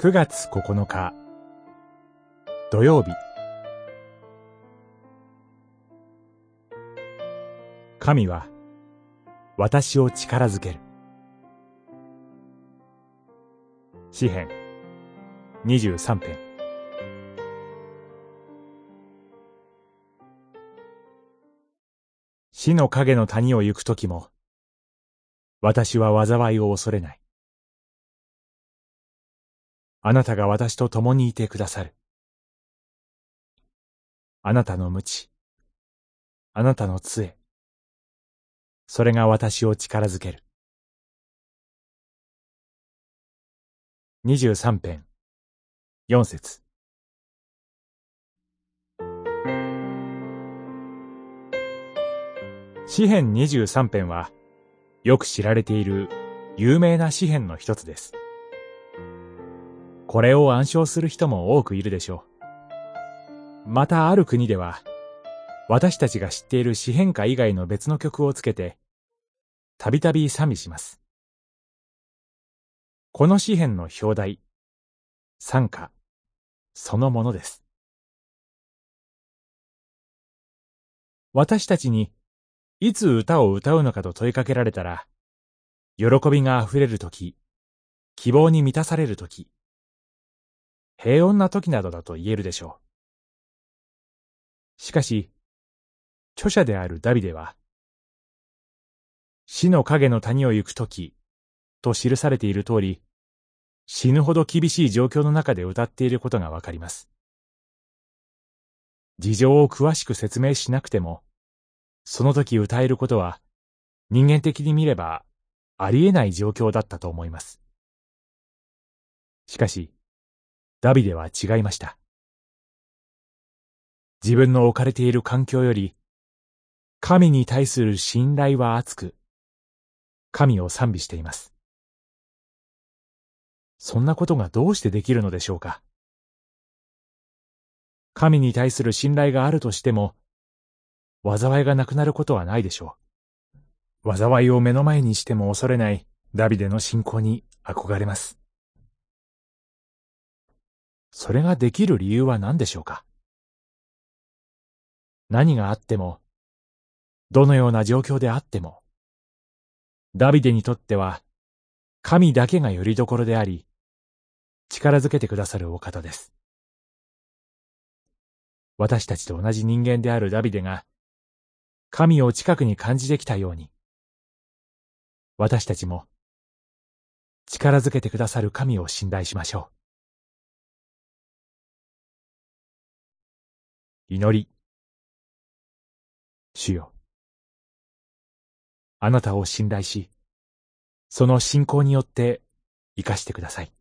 9月9日。土曜日。神は私を力づける。詩編23編。死の影の谷を行くときも私は災いを恐れない。あなたが私と共にいてくださる。あなたの無知、あなたの杖、それが私を力づける。二十三編、四節。詩編二十三編は、よく知られている有名な詩編の一つです。これを暗唱する人も多くいるでしょう。またある国では、私たちが知っている詩変歌以外の別の曲をつけて、たびたび賛美します。この詩篇の表題、賛歌、そのものです。私たちに、いつ歌を歌うのかと問いかけられたら、喜びが溢れるとき、希望に満たされるとき、平穏な時などだと言えるでしょう。しかし、著者であるダビデは、死の影の谷を行く時と記されている通り、死ぬほど厳しい状況の中で歌っていることがわかります。事情を詳しく説明しなくても、その時歌えることは人間的に見ればありえない状況だったと思います。しかし、ダビデは違いました。自分の置かれている環境より、神に対する信頼は厚く、神を賛美しています。そんなことがどうしてできるのでしょうか神に対する信頼があるとしても、災いがなくなることはないでしょう。災いを目の前にしても恐れないダビデの信仰に憧れます。それができる理由は何でしょうか？何があっても、どのような状況であっても、ダビデにとっては、神だけが拠り所であり、力づけてくださるお方です。私たちと同じ人間であるダビデが、神を近くに感じてきたように、私たちも、力づけてくださる神を信頼しましょう。祈り。主よ。あなたを信頼し、その信仰によって生かしてください。